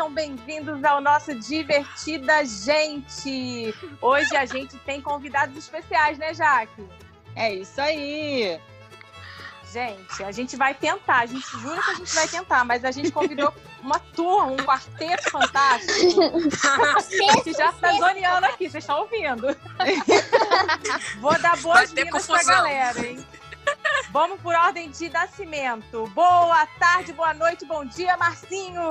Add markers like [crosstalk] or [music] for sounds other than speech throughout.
Sejam bem-vindos ao nosso Divertida Gente. Hoje a gente tem convidados especiais, né, Jaque? É isso aí. Gente, a gente vai tentar, a gente jura que a gente vai tentar, mas a gente convidou uma turma, um quarteto fantástico. que já está zoneando aqui, vocês estão ouvindo. Vou dar boas-vindas pra galera, hein? Vamos por ordem de nascimento. Boa tarde, boa noite, bom dia, Marcinho!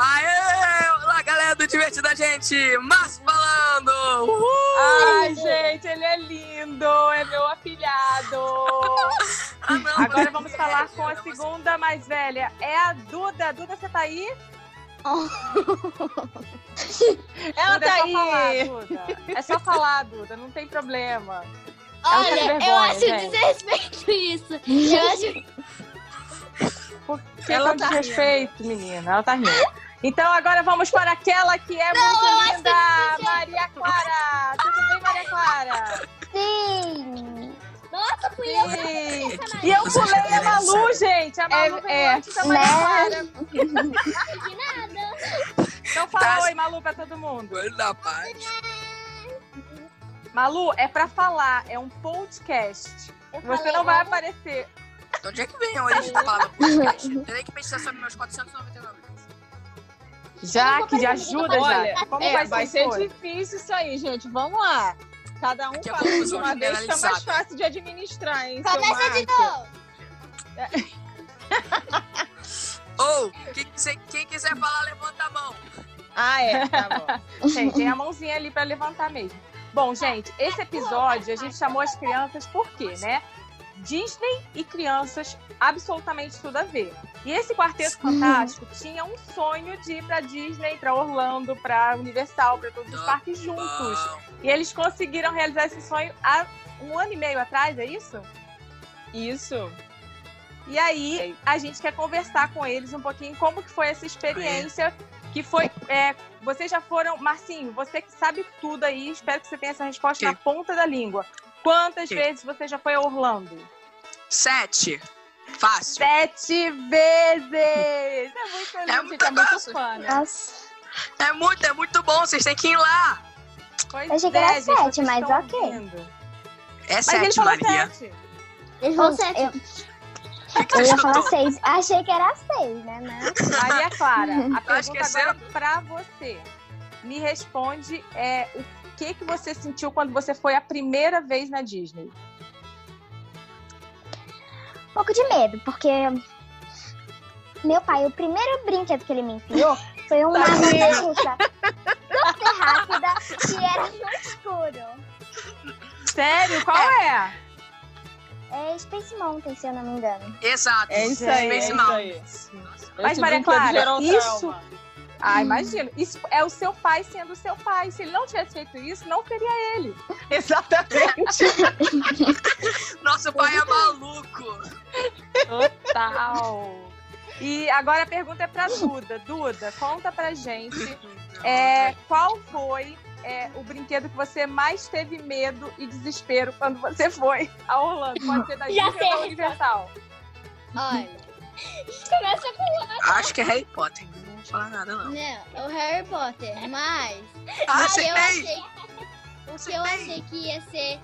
Aê! Olá, galera do Divertida Gente! Márcio falando! Uhul! Ai, gente, ele é lindo! É meu afilhado! [laughs] ah, não, Agora vamos falar com a segunda mais velha. É a Duda. Duda, você tá aí? [laughs] Ela Duda, tá é aí! Falar, Duda. É só falar, Duda, não tem problema. Olha, vergonha, eu acho gente. desrespeito isso. Eu [laughs] acho Por que Ela tá desrespeito, menina? Ela tá rindo. Então agora vamos para aquela que é Não, eu muito linda, Maria Clara. Tudo bem, Maria Clara? sim. Nossa, fui eu. Sim. E eu pulei a Malu, gente. A Malu É, veio é. antes da Maria Clara. de nada. Então fala Tá. oi, Malu, pra todo mundo. Olho da paz. Malu, é pra falar, é um podcast. Eu Você falei, não vai ó, aparecer. De onde é que vem a origem da palavra podcast? Terei que pesquisar sobre meus 499 livros. Já que já ajuda, Olha, já. Como é, vai, vai ser? difícil isso aí, gente. Vamos lá. Cada um falando de uma vez, fica mais generalizada. fácil de administrar, hein, seu Começa de novo. Ou, quem quiser, quem quiser falar, levanta a mão. Ah, é, tá bom. Tem, tem a mãozinha ali pra levantar mesmo. Bom, gente, esse episódio a gente chamou as crianças por quê, né? Disney e crianças, absolutamente tudo a ver. E esse quarteto fantástico tinha um sonho de ir pra Disney, pra Orlando, pra Universal, pra todos os parques juntos. E eles conseguiram realizar esse sonho há um ano e meio atrás, é isso? Isso. E aí, a gente quer conversar com eles um pouquinho como que foi essa experiência que foi... é, vocês já foram... Marcinho, você que sabe tudo aí, espero que você tenha essa resposta na ponta da língua. Quantas vezes você já foi a Orlando? Sete. Fácil. Sete vezes! É muito lindo, muito gente, é muito fã, né? É muito, é muito bom. Vocês têm que ir lá. Pois Eu achei que era é, sete, mas ok. ouvindo. É Mas ele sete, falou Maria. sete. Eles vão sete. eu, que eu ia falar seis. Achei que era seis, né? Mas... [laughs] Maria Clara, [laughs] a que pergunta é agora é pra você. Me responde é, o que, que você sentiu quando você foi a primeira vez na Disney? Um pouco de medo, porque meu pai, o primeiro brinquedo que ele me enfiou foi uma montanha russa super rápida que era no escuro. Sério? Qual é? É Space Mountain, se eu não me engano. Exato. É isso aí, é Space Mountain. aí. Mas, Maria Clara, isso- trauma. Ah, imagino. Isso é o seu pai sendo o seu pai. Se ele não tivesse feito isso, não seria ele. [laughs] Exatamente. [laughs] Nosso pai é maluco. Total. E agora a pergunta é pra Duda. Duda, conta pra gente é, qual foi é, o brinquedo que você mais teve medo e desespero quando você foi a Orlando? Pode ser da [laughs] Disney ou Universal. Olha. Começa com Acho que é Harry Potter. Não vou falar nada, não. Não, é o Harry Potter, mas. Ah, mas eu achei. O que eu achei que ia ser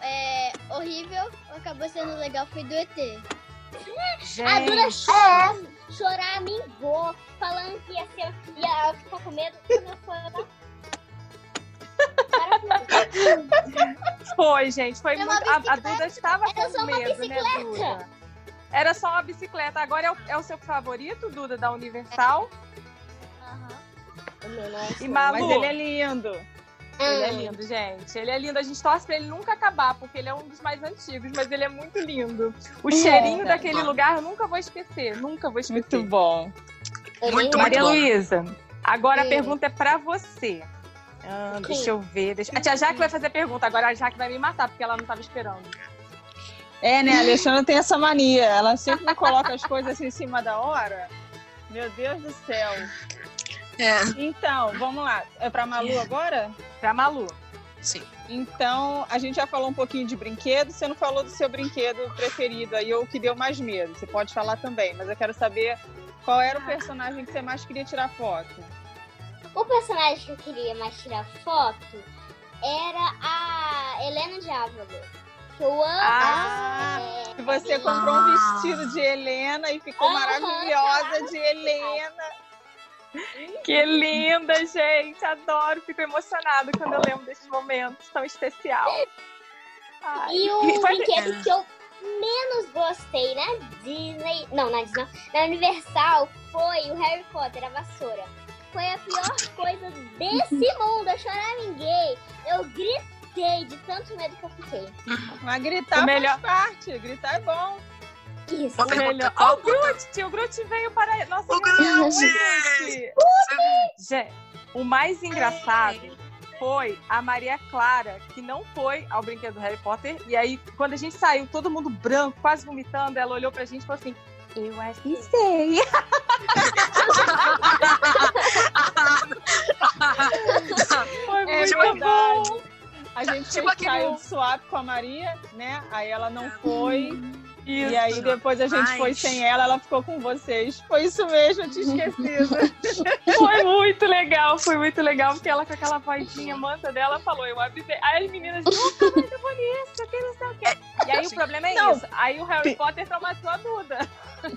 é, horrível, acabou sendo legal, foi do ET. A Duda Gente, chora, chorar me engou, falando que ia ser. ia ficar com medo quando eu for. [laughs] foi, gente. Foi muito. A, a. Duda estava com medo, né, bicicleta. Duda? Era só uma bicicleta. Agora é o, é o seu favorito, Duda, da Universal? E Malu? Mas ele é lindo. Ele é lindo, gente. Ele é lindo. A gente torce pra ele nunca acabar, porque ele é um dos mais antigos, mas ele é muito lindo. O cheirinho tá daquele bom. lugar eu nunca vou esquecer. Nunca vou esquecer. Muito bom. Muito, muito Maria bom. Luísa, agora a pergunta é pra você. Ah, deixa eu ver. Deixa... A tia Jaque vai fazer a pergunta, agora a Jaque vai me matar, porque ela não estava esperando. É, né? A Alexandra tem essa mania. Ela sempre me coloca as coisas assim em cima da hora. Meu Deus do céu. É, Então, vamos lá. É pra Malu agora? Pra Malu. sim. Então, a gente já falou um pouquinho de brinquedo. Você não falou do seu brinquedo preferido aí, ou o que deu mais medo. Você pode falar também, mas eu quero saber Qual era o personagem que você mais queria tirar foto? O personagem que eu queria mais tirar foto era a Helena Diávolo. Eu amo. Ah, você comprou um vestido de Helena e ficou maravilhosa de Helena. Que linda, gente. Adoro. Fico emocionada quando eu lembro desses momentos tão especial. Ai. E o E foi- brinquedo que eu menos gostei na Disney. Não, na Disney. Na Universal foi o Harry Potter, a vassoura. Foi a pior coisa desse [laughs] mundo. Eu choraminguei. Eu gritei de tanto medo que eu fiquei. Mas gritar O melhor- faz parte. Gritar é bom. Isso. Uma pergunta, melhor. Ó, o Groot, o Groot veio para nossa O Groot! Gente, o mais engraçado foi a Maria Clara, que não foi ao brinquedo do Harry Potter. E aí, quando a gente saiu, todo mundo branco, quase vomitando, ela olhou pra gente e falou assim: Eu avisei. [laughs] Foi É muito verdade. bom. A gente Tipo fez aquele- saiu de swap com a Maria, né? Aí ela não foi. Isso. E aí depois a gente Mas- foi sem ela, ela ficou com vocês. Foi isso mesmo, eu tinha esquecido. [laughs] Foi muito legal, foi muito legal, porque ela com aquela vozinha manta dela falou, eu avisei. Aí as meninas, nossa, muito bonito, que não sei o quê. E aí o problema é Não. isso. Aí o Harry Potter traumatizou a Duda.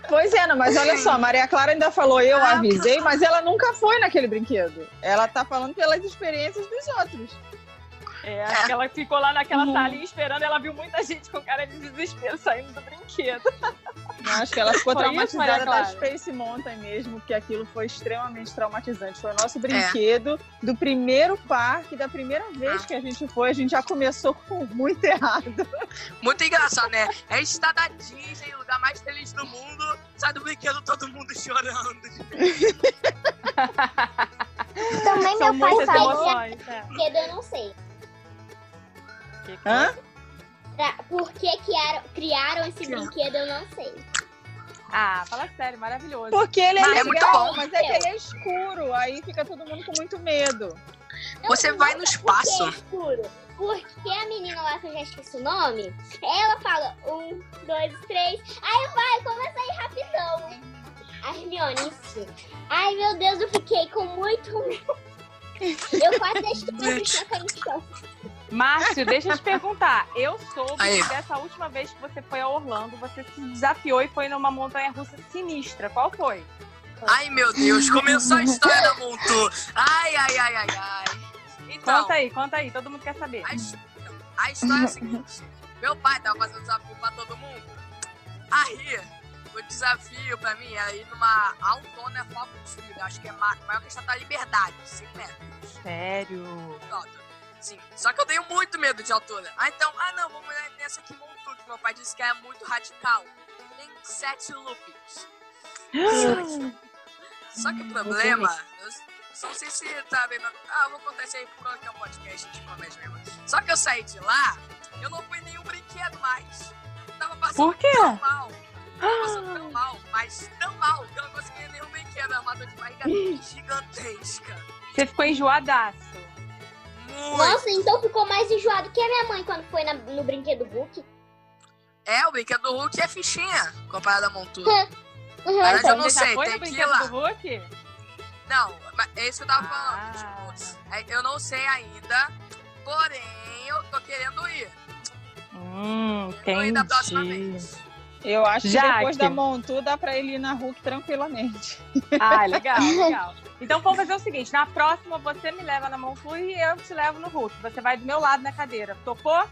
pois é, não, mas olha só, a Maria Clara ainda falou, eu Ah, avisei, mas ela nunca foi naquele brinquedo. Ela tá falando pelas experiências dos outros. É, acho que ela ficou lá naquela Uhum. salinha esperando, ela viu muita gente com cara de desespero saindo do brinquedo. Eu acho que ela ficou Foi isso, traumatizada Maria da? Space Mountain mesmo, porque aquilo foi extremamente traumatizante. Foi o nosso É. brinquedo do primeiro parque, da primeira vez Ah. que a gente foi, a gente já começou com muito errado. Muito engraçado, né? É estar da Disney, o lugar mais feliz do mundo, sai do brinquedo todo mundo chorando. Também São meu pai falou. emoções. é. Brinquedo eu não sei. Que que- Hã? Pra- por que criaram, criaram esse brinquedo eu não sei. Ah, fala sério, maravilhoso. Porque ele é Mas é muito legal, bom. mas é que ele é escuro, aí fica todo mundo com muito medo. Não, Você não vai é no espaço. É escuro. Porque a menina lá, que eu já esqueci o nome, ela fala um, dois, três, aí vai, começa a ir rapidão. A Hermione, isso. Ai, meu Deus, eu fiquei com muito medo. Eu quase deixei minha Márcio, deixa eu te perguntar. Eu soube Aí. que dessa última vez que você foi a Orlando, você se desafiou e foi numa montanha russa sinistra. Qual foi? Ai, meu Deus, começou a história da Montu. Ai, ai, ai, ai, ai. Então, Conta aí, conta aí, todo mundo quer saber. a, a história é a seguinte. Meu pai tava fazendo desafio pra todo mundo. Aí, o desafio pra mim era ir numa Altona Foco Trilha. Acho que é ma- maior que a Estátua da Liberdade, 100 metros. Sério? alta. Sim, só que eu tenho muito medo de altura. Ah, então, ah não, vamos nessa aqui Montu, que meu pai disse que é muito radical. Tem sete loopings. Só que o problema, eu não sei se tá bem. Ah, vou contar isso aí que é um podcast de comédia mesmo. Só que eu saí de lá, eu não fui nenhum brinquedo mais. Eu tava passando Por quê? tão mal. Tava passando tão mal, mas tão mal que eu não consegui nenhum brinquedo. É uma dor de barriga [gasps] gigantesca. Você ficou enjoadaço. Nossa, então ficou mais enjoado que a minha mãe quando foi na- no brinquedo Hulk. É, o brinquedo do Hulk é fichinha comparado a montura. Uhum, Mas então. eu não você já sei, foi tem no que ir brinquedo lá. do Hulk? Não, mas é isso que eu tava Ah. falando. Tipo, é, eu não sei ainda, porém eu tô querendo ir. Hum, Quero ir da próxima entendi. vez. Eu acho que Jaque. depois da Montu dá pra ele ir na Hulk tranquilamente. Ah, [laughs] legal, legal. Então vamos fazer o seguinte: na próxima você me leva na Monflu e eu te levo no Hulk. Você vai do meu lado na cadeira. Topou?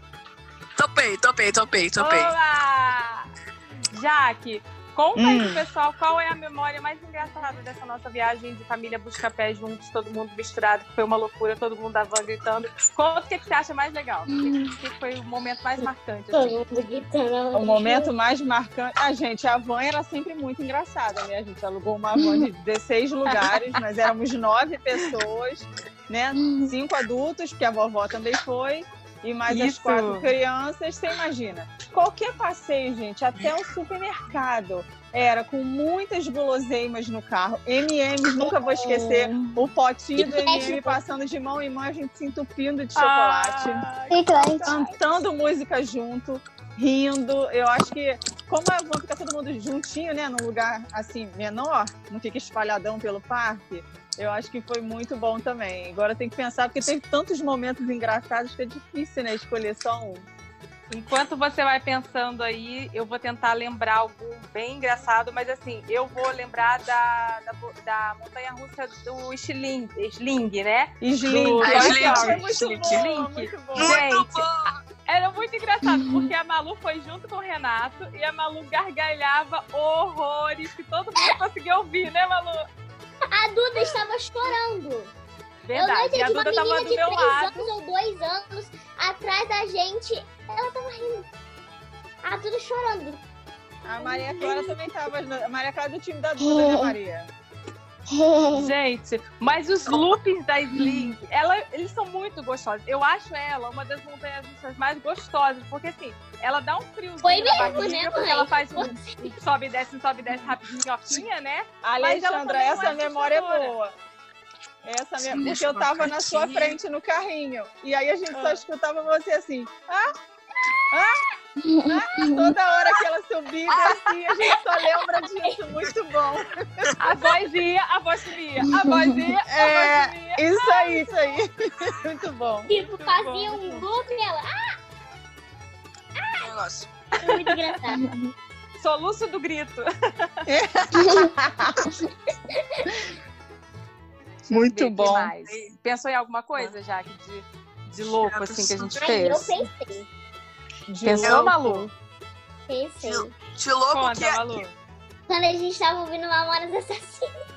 Topei, topei, topei, topei. Olá! Jaque, conta aí Hum. pro pessoal qual é a memória mais engraçada dessa nossa viagem de família Busca-Pé juntos, todo mundo misturado, que foi uma loucura, todo mundo da van gritando. Conta o que, que você acha mais legal. O que, o que foi o momento mais marcante? Todo Assim? mundo gritando. O momento mais marcante. A gente, a van era sempre muito engraçada, né? A gente alugou uma van de [laughs] 16 lugares, nós éramos nove pessoas, né? Cinco adultos, porque a vovó também foi, e mais as Isso. quatro crianças. Você imagina? Qualquer passeio, gente, até o supermercado, era com muitas guloseimas no carro. MMs, nunca vou esquecer. O potinho do MM passando de mão em mão, a gente se entupindo de chocolate Ah, cantando música junto, rindo. Eu acho que como é bom ficar todo mundo juntinho, né? Num lugar assim, menor, não fica espalhadão pelo parque. Eu acho que foi muito bom também. Agora tem que pensar, porque teve tantos momentos engraçados que é difícil, né? Escolher só um. Enquanto você vai pensando aí, eu vou tentar lembrar algo bem engraçado, mas assim, eu vou lembrar da, da, da montanha russa do Sling, Sling né? Sling, Do- Ah, Sling. Sling. Muito Sling. bom, muito bom. Muito Gente, bom! Era muito engraçado, porque a Malu foi junto com o Renato e a Malu gargalhava horrores que todo mundo conseguia ouvir, né, Malu? A Duda estava chorando. eu não Verdade. E a entendi uma Duda tava menina de três lado. anos ou dois anos atrás da gente. Ela tava rindo. A Duda chorando. A Maria Clara também tava. A Maria Clara é do time da Duda, né, Maria? [laughs] Gente, mas os loopings da Sling, ela, eles são muito gostosos. Eu acho ela uma das montanhas russas mais gostosas, porque assim, ela dá um friozinho Foi na mesmo, barriga, né, porque mãe? ela faz um, um sobe e desce, um sobe e desce rapidinho, né? Alexandra, não essa é memória é boa. Essa Sim, me... Porque eu tava na sua frente no carrinho. E aí a gente só Ah. escutava você assim. Ah! Ah! Ah! Toda hora que ela subia descia, a gente só lembra disso. Muito bom. A voz ia, a voz subia. A voz ia, a É. voz subia. Isso aí, isso aí. Muito bom. Tipo, Muito fazia bom, um loop e ela. Negócio. Ah, foi muito engraçado. Soluço do grito. [laughs] Muito bom. Pensou em alguma coisa, já de, de louco, assim, que a gente Aí eu fez? pensei, Pensou, Malu? pensei. De louco Conta, que é. Malu. Quando a gente tava ouvindo Mamonas Assassinas.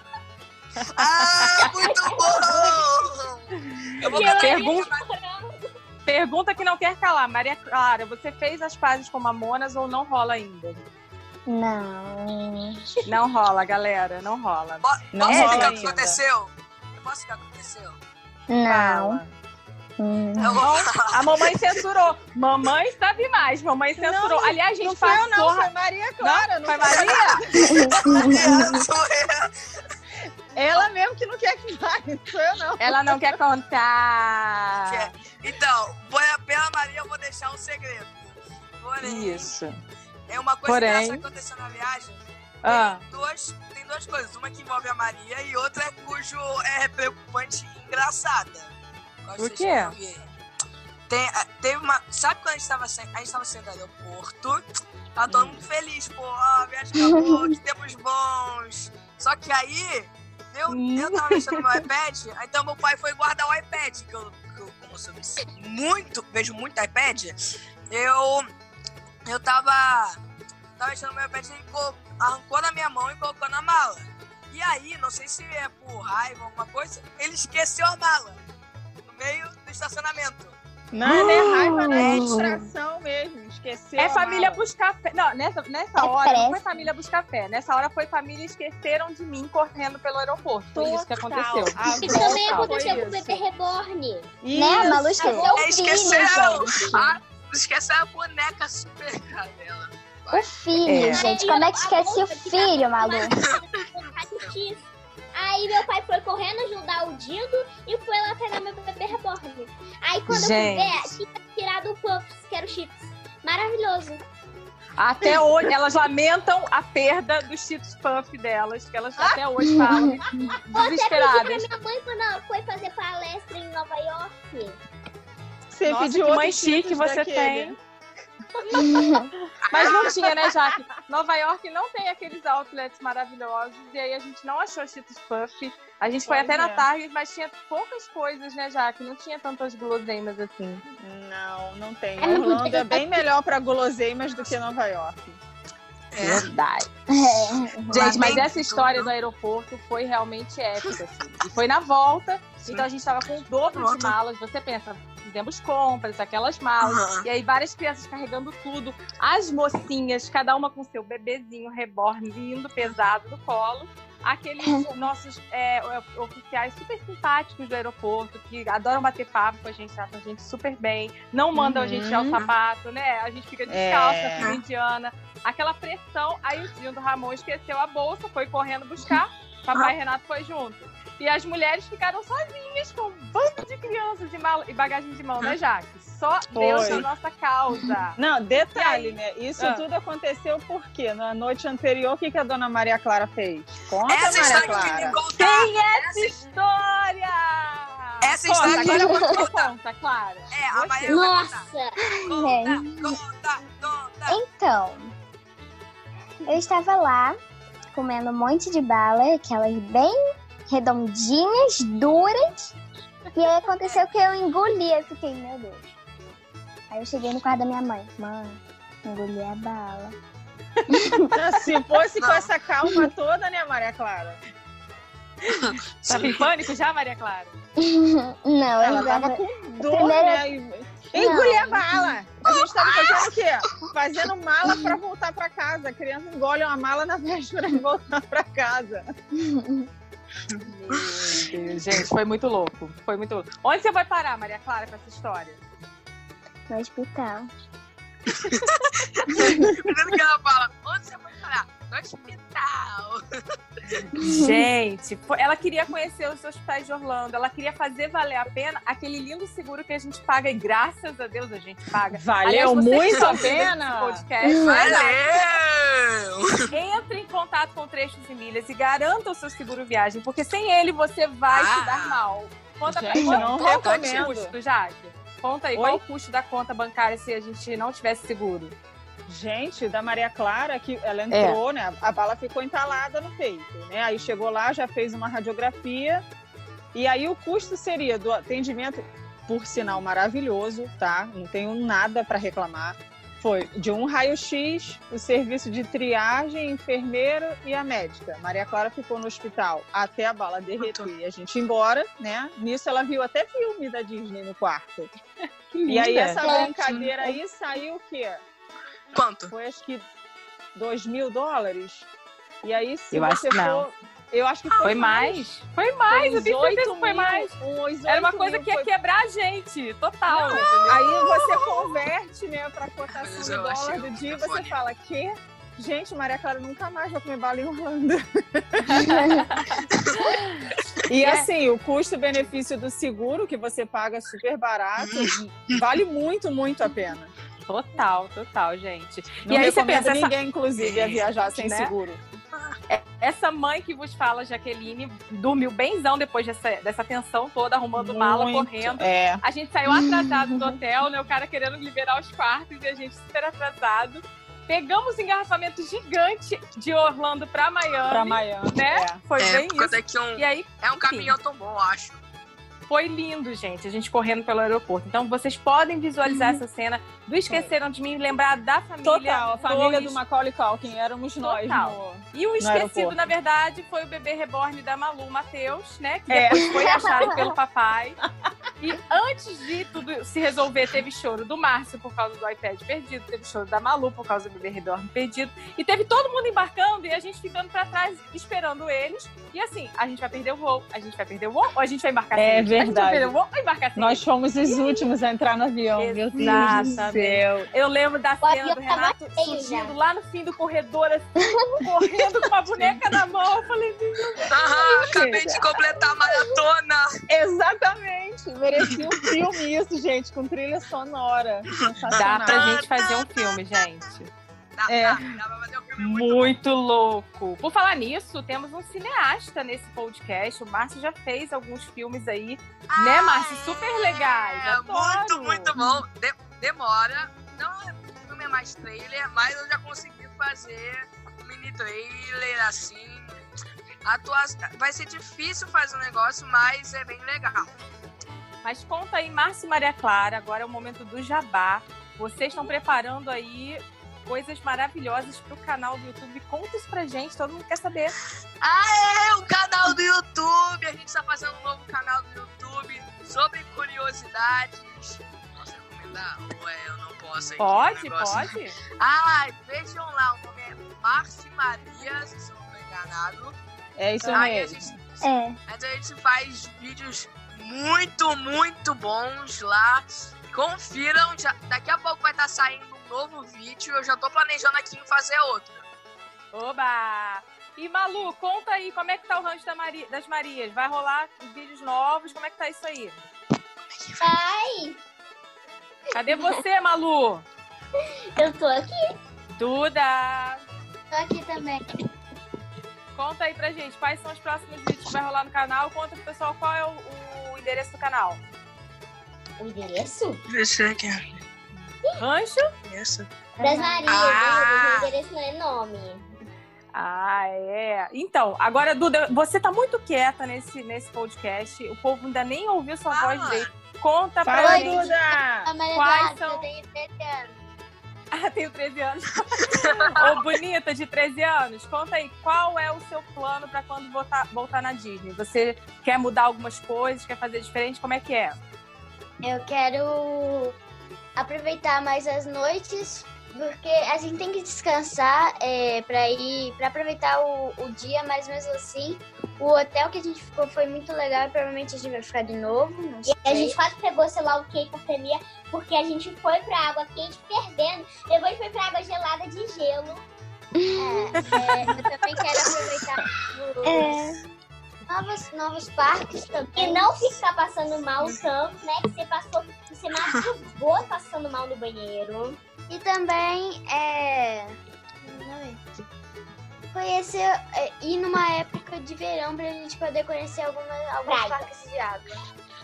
Ah, muito [laughs] bom! Eu vou cantar Pergunta- aqui, Pergunta que não quer calar. Maria Clara, você fez as pazes com Mamonas ou não rola ainda? Não. Não rola, galera. Não rola. Não Posso explicar rola o que aconteceu? Eu posso explicar o que aconteceu? Não. Fala. Hum. A mamãe censurou. Mamãe sabe mais. Mamãe censurou. Não, Aliás, a gente Não foi eu, passou. não. Foi Maria Clara. Não Foi foi Maria? [laughs] Ela mesmo que não quer que. Não sou eu, não. Ela não quer contar. Quer. Então, pela- Maria eu vou deixar um segredo. Porém, Isso. é uma coisa Porém. que aconteceu na viagem. Ah, Tem, duas, tem duas coisas. Uma que envolve a Maria e outra cujo é preocupante e engraçada. Gosto O quê? Tem, ah, teve uma. Sabe quando a gente tava a gente tava saindo do aeroporto? Tava todo mundo feliz, pô, ó, viagem acabou, [laughs] que tempos bons. Só que aí, eu, Hum. eu tava mexendo no meu iPad, então meu pai foi guardar o iPad, que eu, que eu como eu sou muito, vejo muito iPad, eu. Eu tava. Tava mexendo no meu iPad e ele arrancou da minha mão e colocou na mala. E aí, não sei se é por raiva ou alguma coisa, ele esqueceu a mala. No meio do estacionamento. Não, é raiva, não é Uh. distração mesmo. Esqueceu. é a família buscar fé. Não, nessa, nessa É hora não foi família buscar fé. Nessa hora foi família esqueceram de mim correndo pelo aeroporto. Foi isso que Total. aconteceu. A Isso também aconteceu com o isso. bebê reborn. Né? A Malu Isso. esqueceu É, o filho, esqueceu. gente. Ah, esqueceu a boneca super cara dela. O filho, É. gente. Como é que esquece o filho, Malu? Aí meu pai foi correndo ajudar o Dindo e foi lá pegar meu bebê reborn. Aí quando Gente. eu fui ver, tinha tirado o Puffs, que era o Chips. Maravilhoso. Até [laughs] hoje, elas lamentam a perda dos Cheetos Puff delas, que elas até hoje falam Você acredita que desesperadas. minha mãe, quando ela foi fazer palestra em Nova York, Você Nossa, pediu que mãe chique você daquele. tem. [laughs] Mas não tinha, né, Jaque? Nova York não tem aqueles outlets maravilhosos. E aí a gente não achou Cheetos Puff. A gente foi Pois até na é. Target, mas tinha poucas coisas, né, Jaque? Não tinha tantas guloseimas assim. Não, não tem. É muito Orlando é bem melhor pra guloseimas do que Nova York. É. Verdade. [laughs] É. Gente, mas essa história do aeroporto foi realmente épica, assim. E foi na volta, então a gente tava com o dobro de malas. Você pensa, fizemos compras, aquelas malas. Aham. E aí várias crianças carregando tudo. As mocinhas, cada uma com seu bebezinho reborn lindo, pesado no colo. Aqueles nossos é, oficiais super simpáticos do aeroporto, que adoram bater papo com a gente, tratam a gente super bem, não mandam a gente tirar o Uhum. sapato, né? A gente fica descalço É. na fila indiana. Aquela pressão, aí o tio do Ramon esqueceu a bolsa, foi correndo buscar, papai Renato foi junto. E as mulheres ficaram sozinhas com um bando de crianças e, e bagagem de mão, né, Jaque? Só Deus Foi. na nossa causa. Não, detalhe, aí? né? Isso Ah. tudo aconteceu porque na noite anterior, o que, que a dona Maria Clara fez? Conta, Essa Maria história que eu Clara. contar. Tem essa história! Essa Conta, história que eu agora queria você contar. conta, Clara. É, a Maria. Nossa! Conta, conta, conta. Então, eu estava lá comendo um monte de bala, aquelas bem redondinhas, duras. E aí aconteceu que eu engoli. Eu fiquei, meu Deus. Aí eu cheguei no quarto da minha mãe. Mãe, engoli a bala. Se fosse com essa calma toda, né, Maria Clara? [laughs] Tava em pânico já, Maria Clara? [laughs] Não, Ela eu tava tava... com dor, Primeiro- né? E- Eu engoli a bala. A gente tava fazendo o quê? Fazendo mala pra voltar pra casa. A criança engole uma mala na véspera de voltar pra casa. [laughs] Deus, gente, foi muito louco. Foi muito louco. Onde você vai parar, Maria Clara, com essa história? no hospital. [laughs] Primeiro que ela fala, onde você vai No hospital. [laughs] Gente, ela queria conhecer os hospitais de Orlando. Ela queria fazer valer a pena aquele lindo seguro que a gente paga. E graças a Deus a gente paga. Valeu Aliás, muito a pena. Podcast. Valeu! Entre em contato com Trechos e Milhas e garanta o seu seguro viagem, porque sem ele você vai Ah. se dar mal. Conta pra Gente, qual, não qual é o recomendo. custo, Jaque? Conta aí, Oi? qual o custo da conta bancária se a gente não tivesse seguro? Gente, da Maria Clara, que ela entrou, né? A bala ficou entalada no peito, né? Aí chegou lá, já fez uma radiografia. E aí o custo seria do atendimento, por sinal maravilhoso, tá? Não tenho nada para reclamar. Foi de um raio-x, o serviço de triagem, enfermeiro e a médica. Maria Clara ficou no hospital até a bala derreter e a gente ir embora, né? Nisso ela viu até filme da Disney no quarto. E aí essa brincadeira aí saiu o quê? Quanto? foi acho que 2 mil dólares. E aí, se Eu acho você não. for. Eu acho que foi, Foi mais? Foi mais, eu tenho certeza que foi mais. uns Era uma 8 coisa mil, que ia foi- quebrar a gente, total. entendeu? Aí você converte, né, pra cotação do dólar do dia e você fala que. Gente, Maria Clara nunca mais vai comer bala em Orlando. E É. assim, o custo-benefício do seguro, que você paga super barato, vale muito, muito a pena. Total, total, gente. Não E aí você pensa, essa- ninguém, inclusive, a viajar sem Né? seguro. Essa mãe que vos fala, Jaqueline, dormiu benzão depois dessa, dessa tensão toda, arrumando mala, Muito. correndo. É. A gente saiu atrasado do hotel, né? O cara querendo liberar os quartos e a gente super atrasado. Pegamos engarrafamento gigante de Orlando pra Miami, Pra Miami. né? é. Foi É, bem isso. é que um, E aí é um caminhão tão bom, eu acho. Foi lindo, gente, a gente correndo pelo aeroporto. Então vocês podem visualizar essa cena do Esqueceram de Mim, lembrar da família. Total, a família Torres. do Macaulay Culkin, éramos nós. Total. no- E o esquecido, na verdade, foi o bebê reborn da Malu, Matheus, né? Que É. depois foi achado pelo [laughs] papai. E antes de tudo se resolver, teve choro do Márcio por causa do iPad perdido, teve choro da Malu por causa do bebê reborn perdido. E teve todo mundo embarcando e a gente ficando pra trás esperando eles. E assim, a gente vai perder o voo, a gente vai perder o voo ou a gente vai embarcar É verdade. embarcar sem Nós fomos os últimos a entrar no avião, meu Deus do Exatamente. céu. Eu lembro da O cena do Renato surgindo lá no fim do corredor, assim, correndo com uma boneca na mão. Eu falei, Aham, acabei de completar a maratona. Exatamente. Merecia um filme isso, gente, com trilha sonora. dá pra gente fazer um filme, gente. Dá, É. dá, dá pra fazer um filme muito Muito louco. Por falar nisso, temos um cineasta nesse podcast. O Márcio já fez alguns filmes aí, né, Márcio? Super legais. É, Adoro. muito, muito bom. De- demora. Não, o filme é mais trailer, mas eu já consegui fazer um mini trailer assim. Atua... Vai ser difícil fazer um negócio, mas é bem legal. Mas conta aí, Márcio e Maria Clara, agora é o momento do jabá. Vocês estão preparando aí coisas maravilhosas pro canal do YouTube. Conta isso pra gente, todo mundo quer saber. É o canal do YouTube. A gente está fazendo um novo canal do YouTube sobre curiosidades. Posso recomendar? Ou é, eu não posso? aqui, Pode, o negócio? pode. [laughs] Ai, vejam lá, o nome é Marci Maria, se eu não estou enganado. É isso Aí a mesmo. gente, É. mas a gente faz vídeos muito, muito bons lá. Confiram, já, daqui a pouco vai estar saindo um novo vídeo. Eu já tô planejando aqui em fazer outro. Oba! E Malu, conta aí, como é que tá o rancho da Maria- das Marias? Vai rolar vídeos novos? Como é que tá isso aí? Vai! Cadê você, Malu? Eu tô aqui. Duda! Tô aqui também. Conta aí pra gente, quais são os próximos vídeos que vai rolar no canal? Conta pro pessoal qual é o, o endereço do canal. O endereço? Deixa eu aqui. Rancho? Isso. Das Marias, Ah. o endereço não é nome. Ah, é. Então, agora, Duda, você tá muito quieta nesse, nesse podcast. O povo ainda nem ouviu sua Fala. voz direito. Conta pra Fala, gente. Duda! A Maria Quais são- eu tenho 13 anos. Ah, tenho 13 anos. Ô, bonita, de 13 anos, conta aí, qual é o seu plano pra quando voltar, voltar na Disney? Você quer mudar algumas coisas, quer fazer diferente? Como é que é? Eu quero aproveitar mais as noites, porque a gente tem que descansar é, para ir, para aproveitar o, o dia, mas mesmo assim, o hotel que a gente ficou foi muito legal e provavelmente a gente vai ficar de novo. Não sei. A gente quase pegou, sei lá, o que hipotermia, porque a gente foi pra água quente fervendo, depois foi pra água gelada de gelo. É, eu também quero aproveitar os [laughs] novos, novos parques também. E não ficar passando mal tanto, né? Que você passou, você machucou [laughs] passando mal no banheiro. E também é. Conhecer, é, ir numa época de verão pra gente poder conhecer algumas, alguns Praia. parques de água.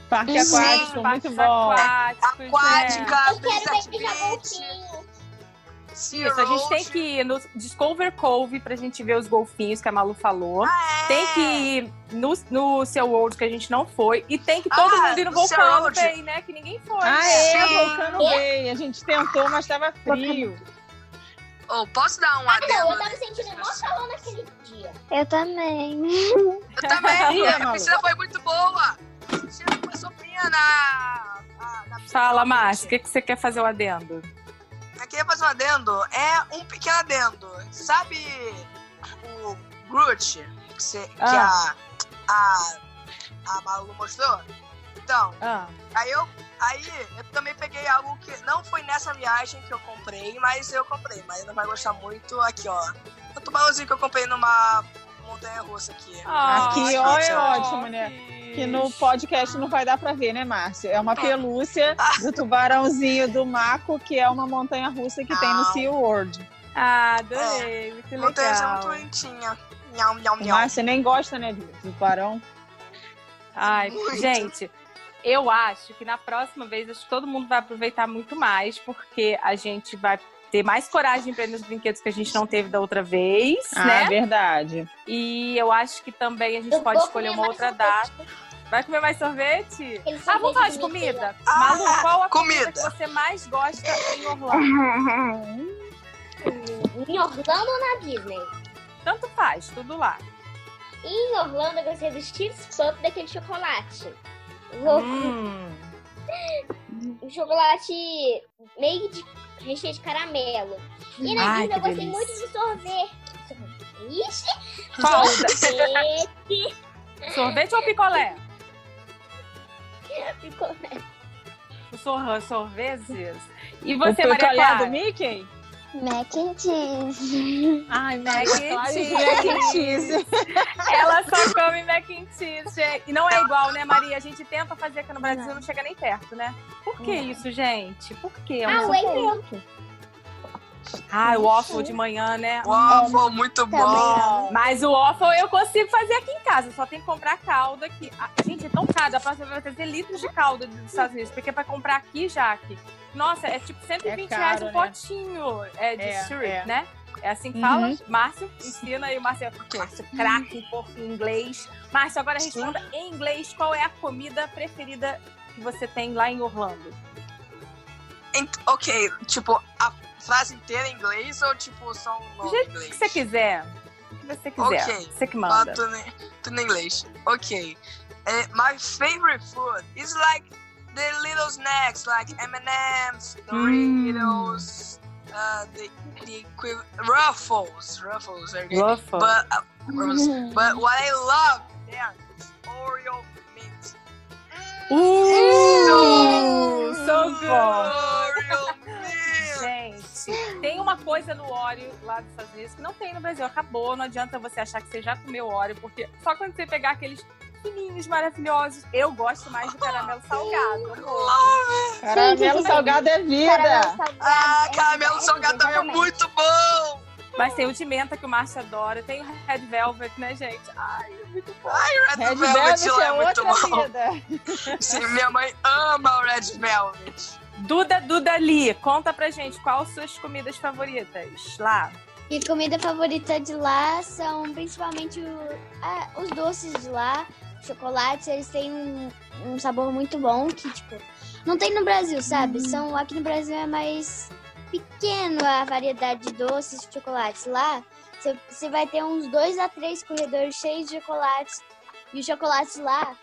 Parque Sim, aquático, muito bom. aquáticos, Aquática, Eu quero beijar Beach, golfinho. Isso, a gente tem que ir no Discover Cove pra gente ver os golfinhos que a Malu falou. Ah, é. Tem que ir no, no Seu World, que a gente não foi. E tem que todo Ah, mundo ir no Volcano. Bay, né? Que ninguém foi. Ah, é, Sim. Volcano Bay. A gente tentou, mas tava frio. Oh, posso dar um Ah, não, adendo? eu tava sentindo mó calor naquele dia. Eu também. Eu também. [laughs] A piscina foi muito boa. A piscina foi sopinha na... na, na piscina Fala, Márcio, o que, que você quer fazer o adendo? Eu queria fazer um adendo. É um pequeno adendo. Sabe o Groot que, cê- que Ah. a, a, a Malu mostrou? Então, Ah, aí eu, aí eu também peguei algo que não foi nessa viagem que eu comprei, mas eu comprei. Mas não vai gostar muito. Aqui, ó. O tubarãozinho que eu comprei numa montanha russa aqui. Aqui, ó, é ótimo, né? Que no podcast não vai dar pra ver, né, Márcio? É uma pelúcia do tubarãozinho do Maco, que é uma montanha russa que tem no. Sea World. Ah, adorei. Muito Montanha legal. muito bonitinha. Nham, nham, nham. Márcio nem gosta, né, de tubarão. Ai, Muito. gente, eu acho que na próxima vez acho que todo mundo vai aproveitar muito mais, porque a gente vai ter mais coragem para ir nos brinquedos que a gente não teve da outra vez, Ah, né? verdade. E eu acho que também a gente Eu pode escolher uma outra sorvete. data. Vai comer mais sorvete? Aquele Ah, vamos falar de comida? Ah, Malu, qual a comida, comida. que você mais gosta em Orlando? [laughs] Em Orlando ou na Disney? Tanto faz, tudo lá. Em Orlando eu gostei do Steve's Pump daquele chocolate. Louco. Hum. Um chocolate meio de recheio de caramelo. E na Ai, Disney eu gostei delícia. muito de sorvete. Ixi! Qual? Sorvete! Sorvete ou picolé? [laughs] O sor sorvetes. E O você, Maria picolé Clara? do Mickey? Mac and cheese. Ai, Mac and Mac cheese. and cheese. Ela só come mac and cheese. E não é igual, né, Maria? A gente tenta fazer aqui no Brasil e não chega nem perto, né? Por que isso, gente? Por quê? É um Ah, o sufoco. Ah, o waffle de manhã, né? Waffle, muito bom. Mas o waffle eu consigo fazer aqui em casa, só tem que comprar calda aqui. Ah, gente, é tão caro, a próxima vai trazer litros de calda dos Estados Unidos, porque pra comprar aqui, Jaque, nossa, é tipo 120 É caro, reais um né? potinho é, de É, syrup, é. né? É assim que Uhum. fala? Márcio, ensina aí, o Márcio Márcio, craque um pouco em inglês. Márcio, agora responda em inglês qual é a comida preferida que você tem lá em Orlando. Ent- Ok, tipo, a frase inteira em inglês ou tipo só um nome jeito inglês? que você quiser. O que você quiser. Ok. Você que Ah, manda. tudo, em- tudo em inglês. Ok. Eh, my favorite food is like the little snacks like M&M's, Doritos, uh, the the Ruffles, Ruffles are good. Waffle. But uh, Ruffles. [laughs] but what I love there is Oreo mint. Uh, so good. Oreo mint. Gente, tem uma coisa no óleo lá dos Estados Unidos que não tem no Brasil. Acabou, não adianta você achar que você já comeu óleo, porque só quando você pegar aqueles fininhos maravilhosos, eu gosto mais do caramelo salgado. amor. Caramelo salgado é vida. Caramelo salgado. Ah, é caramelo verdade, salgado também é exatamente. muito bom! Mas tem o de menta que o Márcio adora, tem o Red Velvet, né, gente? Ai, é muito bom. Red, Red Velvet Velvet lá é é muito outra bom. vida. [laughs] Sim, minha mãe ama o Red Velvet. Duda, Duda Lee, conta pra gente quais suas comidas favoritas lá. E comida favorita de lá são principalmente o- ah, os doces de lá, chocolates, eles têm um, um sabor muito bom que, tipo, não tem no Brasil, sabe? São, aqui no Brasil é mais pequeno a variedade de doces e chocolates. Lá, você- vai ter uns dois a três corredores cheios de chocolates. E os chocolates lá,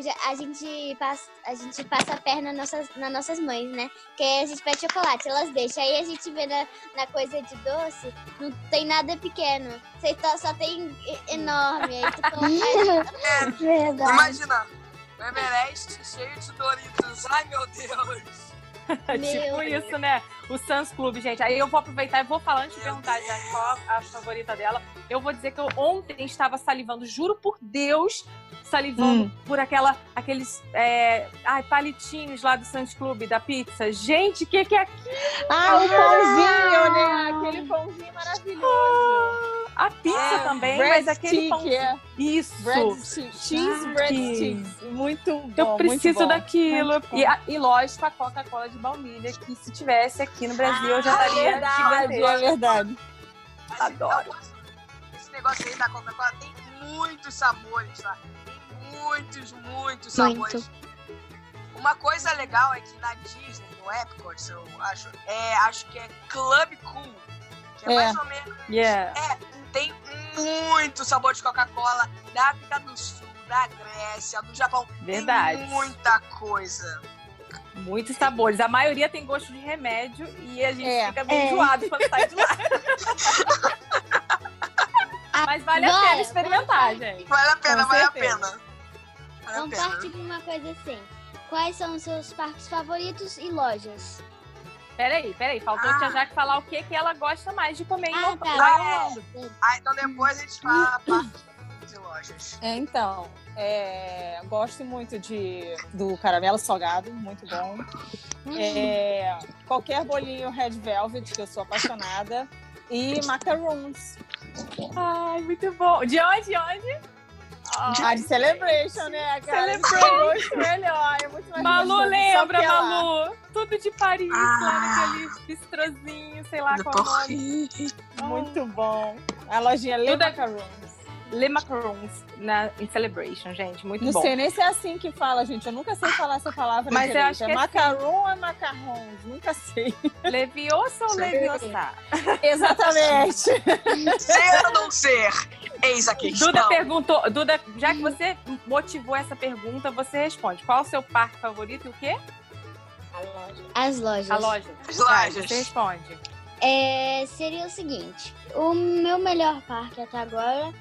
já- a, gente passa, a gente passa a perna nas nossas, nas nossas mães, né? Porque aí a gente pede chocolate, elas deixam. Aí a gente vê na, na coisa de doce, não tem nada pequeno. Você só, só tem enorme. Aí tu toma- [laughs] Verdade. Imagina, o Everest cheio de Doritos. Ai, meu Deus. [laughs] tipo Deus. isso, né? O Sans Club, gente. Aí eu vou aproveitar e vou falar antes de perguntar já qual a favorita dela. Eu vou dizer que eu ontem estava salivando, juro por Deus, salivando por aquela, aqueles é, ai, palitinhos lá do Sans Club, da pizza. Gente, o que, que é aquilo? Ah, o pãozinho, né? Aquele pãozinho maravilhoso. A pizza É, também, mas aquele pãozinho. é. Isso. Breadstick, cheese breadsticks. Muito bom, Eu preciso bom. daquilo. E, a- e lógico, a Coca-Cola de baunilha, que se tivesse aqui no Brasil, eu já É estaria verdade, gigantesca. é verdade. Adoro. Esse negócio aí da Coca-Cola tem muitos sabores, tá? Tem muitos, muitos Muito. sabores. Uma coisa legal é que na Disney, no Epcot, eu acho, é, acho que é Club Cool. Que é, É. mais ou menos. Yeah. Tem muito sabor de Coca-Cola da África do Sul, da Grécia, do Japão. Verdade. Tem muita coisa. Muitos sabores. A maioria tem gosto de remédio e a gente É. fica meio É. enjoado quando sai de lá. [laughs] Mas vale a pena experimentar, gente. Vale a pena, Com vale a certeza. pena. Vale a Vamos pena. partir de uma coisa assim. Quais são os seus parques favoritos e lojas? Peraí, peraí. Faltou a Ah. Tia Jaque falar o que, que ela gosta mais de comer em Ah, Orlando. tá. Orlando. Ah, então depois a gente fala a parte de lojas. É, Então, é, gosto muito de, do caramelo salgado, muito bom. É, qualquer bolinho Red Velvet, que eu sou apaixonada. E macarons. Ai, muito bom. De onde? De onde? Ai, Ah, de Celebration, né, cara? Celebration. Muito melhor, é muito mais Malu gostoso, lembra, é. Malu. Tudo de Paris, Ah. lá naquele bistrozinho, sei lá qual é nome. Muito bom. A lojinha Le Tudo é- Macarons. Le Macarons na, em Celebration, gente. Muito Não bom. sei nem se é assim que fala, gente. Eu nunca sei falar essa palavra Mas eu direito. acho é que é macaron ou é macarrons? Nunca sei. Leviosa ou. Leviosa? Exatamente. Ser ou não ser? Eis a questão. Duda perguntou, Duda, já que você motivou essa pergunta, você responde. Qual o seu parque favorito e o quê? As lojas. A loja. As Vai, lojas. Você responde. É, seria o seguinte: o meu melhor parque até agora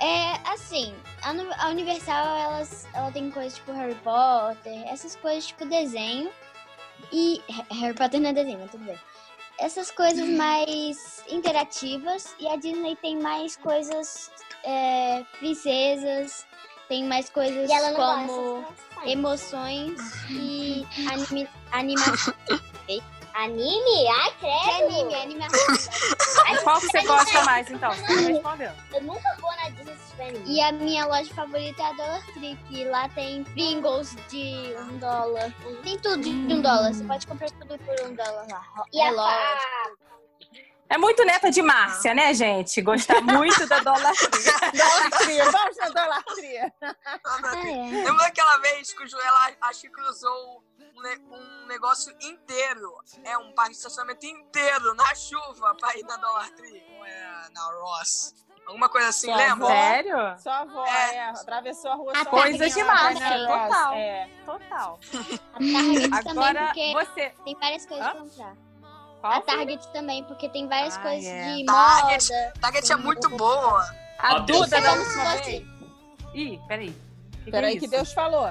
é assim. A, Universal elas, ela tem coisas tipo Harry Potter, essas coisas tipo desenho. E Ha- Harry Potter não é desenho, mas tudo bem. Essas coisas [laughs] mais interativas. E a Disney tem mais coisas é, princesas, tem mais coisas E como emoções e [laughs] anime, animação. [laughs] Anime? Ai, É credo. anime, é animação. [laughs] Qual que você gosta mais, então? Você não respondeu. Eu nunca vou na Disney assistir anime. E a minha loja favorita é a Dollar Tree, que lá tem Pringles de um dólar. Tem tudo de um dólar. Você pode comprar tudo por um dólar lá. E a, Relógio. a- É muito neta de Márcia, né, gente? Gostar [laughs] muito da Dollar Tree. Dolatria. Vamos na dolatria. Ah, é. Lembra daquela vez que o Joel acho que cruzou um, ne- negócio inteiro? É, um parque de estacionamento inteiro na chuva pra ir na Dollar Tree. Ou é na Ross? Alguma coisa assim, Sua lembra? Sério? Sua avó, É. é. Atravessou a rua A só Coisa de Márcia, né? total. É. Total. [laughs] A Target Agora, também, porque você... tem várias coisas Hã? pra comprar. Qual A foi? Target também, porque tem várias Ah, coisas é. de Target. moda. Target é muito boa. A Atenção. Duda da última vez. Ih, peraí. Que que é Peraí que isso? Deus falou.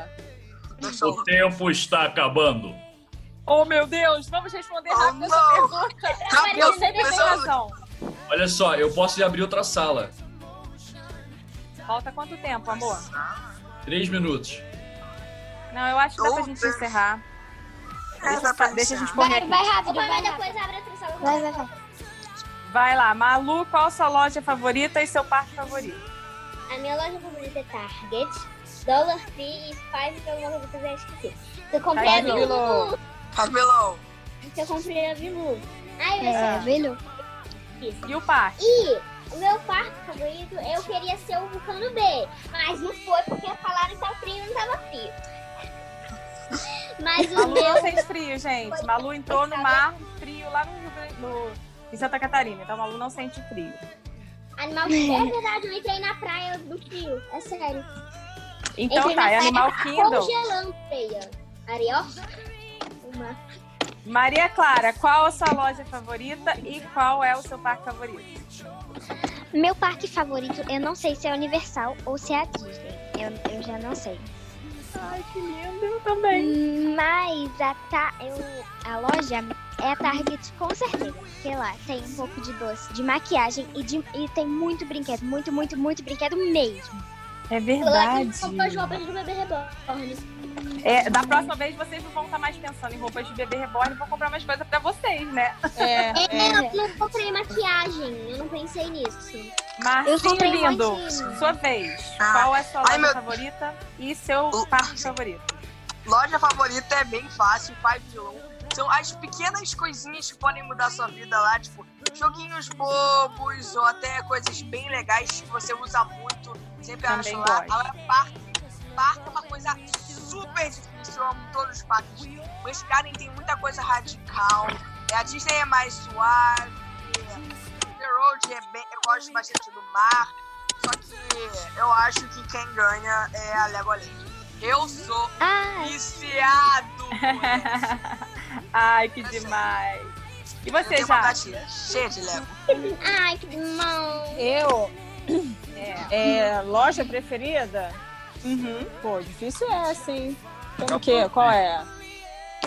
O tempo está acabando. Oh, meu Deus, vamos responder Oh, rápido essa não. pergunta. [laughs] Eu sempre razão. Olha só, eu posso abrir outra sala. Falta quanto tempo, amor? Três minutos. Não, eu acho que dá pra gente encerrar. É, Deixa, pra deixa a gente encerrar. correr Vai, vai rápido, vai depois abre a atenção. Vai, vai, vai. Vai lá, Malu, qual a sua loja favorita e seu parque favorito? A minha loja favorita é Target, Dollar Tree e Five alguma coisa que eu esqueci. Eu comprei Ai, a Bilu. Bilu. Cabelão. Eu comprei a Bilu. Ai, eu É, velho. esqueci. E o parque? E o meu parque favorito, eu queria ser o Vulcano B. Mas não foi porque falaram que tá frio e não tava frio. [laughs] Mas o Malu não meu... sente frio, gente. Malu entrou no mar frio lá no, no, em Santa Catarina. Então, Malu não sente frio. Animal... É verdade, eu entrei na praia do frio. É sério. Então tá, é Animal Kingdom. Congelando feia. Ariel? Uma. Maria Clara, qual a sua loja favorita e qual é o seu parque favorito? Meu parque favorito, eu não sei se é Universal ou se é a Disney. Eu, eu já não sei. Ai, que lindo, eu também. Mas a, ta, eu, a loja é a Target com certeza. Porque lá tem um pouco de doce, de maquiagem e, de, e tem muito brinquedo. Muito, muito, muito brinquedo mesmo. É Eu verdade. roupas do bebê reborn. É, da próxima vez vocês não vão estar mais pensando em roupas de bebê reborn, vão comprar mais coisas pra vocês, né? É, É, é. eu não comprei maquiagem. Eu não pensei nisso. Eu Marcinho lindo, sua vez. Ah. Qual é a sua Ai, loja meu- favorita e seu O- parque favorito? Loja favorita é bem fácil, Five Below. São as pequenas coisinhas que podem mudar a sua vida lá, tipo, joguinhos bobos ou até coisas bem legais que você usa muito, sempre Também acha lá. gosto. Agora, parque, parque é uma coisa super difícil, eu amo todos os parques. O Esse Garden tem muita coisa radical, é, a Disney é mais suave, The Road é bem, eu gosto bastante do mar, só que eu acho que quem ganha é a Legoland. Eu sou Ah, viciado. [laughs] Ai, que demais. E Eu você, já? cheia de Lego. Ai, que mão. Eu, É. loja preferida? Uhum. Pô, difícil é, sim. Tem o quê? Qual é?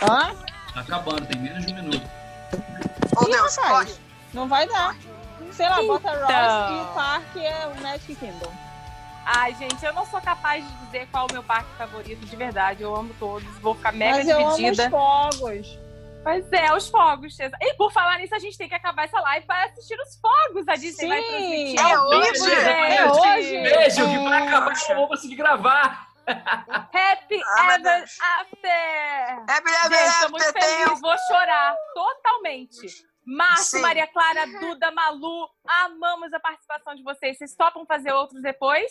Hã? Tá acabando, tem menos de um minuto. Oh, Ih, Deus, rapaz. corre. Não vai dar. Sei lá, bota Ross Então. e o parque é o Magic Kingdom. Ai, gente, eu não sou capaz de dizer qual é o meu parque favorito de verdade. Eu amo todos. Vou ficar mega Mas eu amo os dividida. fogos. Pois é, os fogos. E por falar nisso, a gente tem que acabar essa live para assistir os fogos. A Disney vai Sim. transmitir É hoje. gente. É hoje. Beijo, que vai acabar, eu não vou conseguir gravar. Happy Ah, Ever. After! É, é, Gente, tô é, muito é, feliz, vou chorar totalmente. Márcio, Sim. Maria Clara, Duda, Malu, amamos a participação de vocês. Vocês topam fazer outros depois?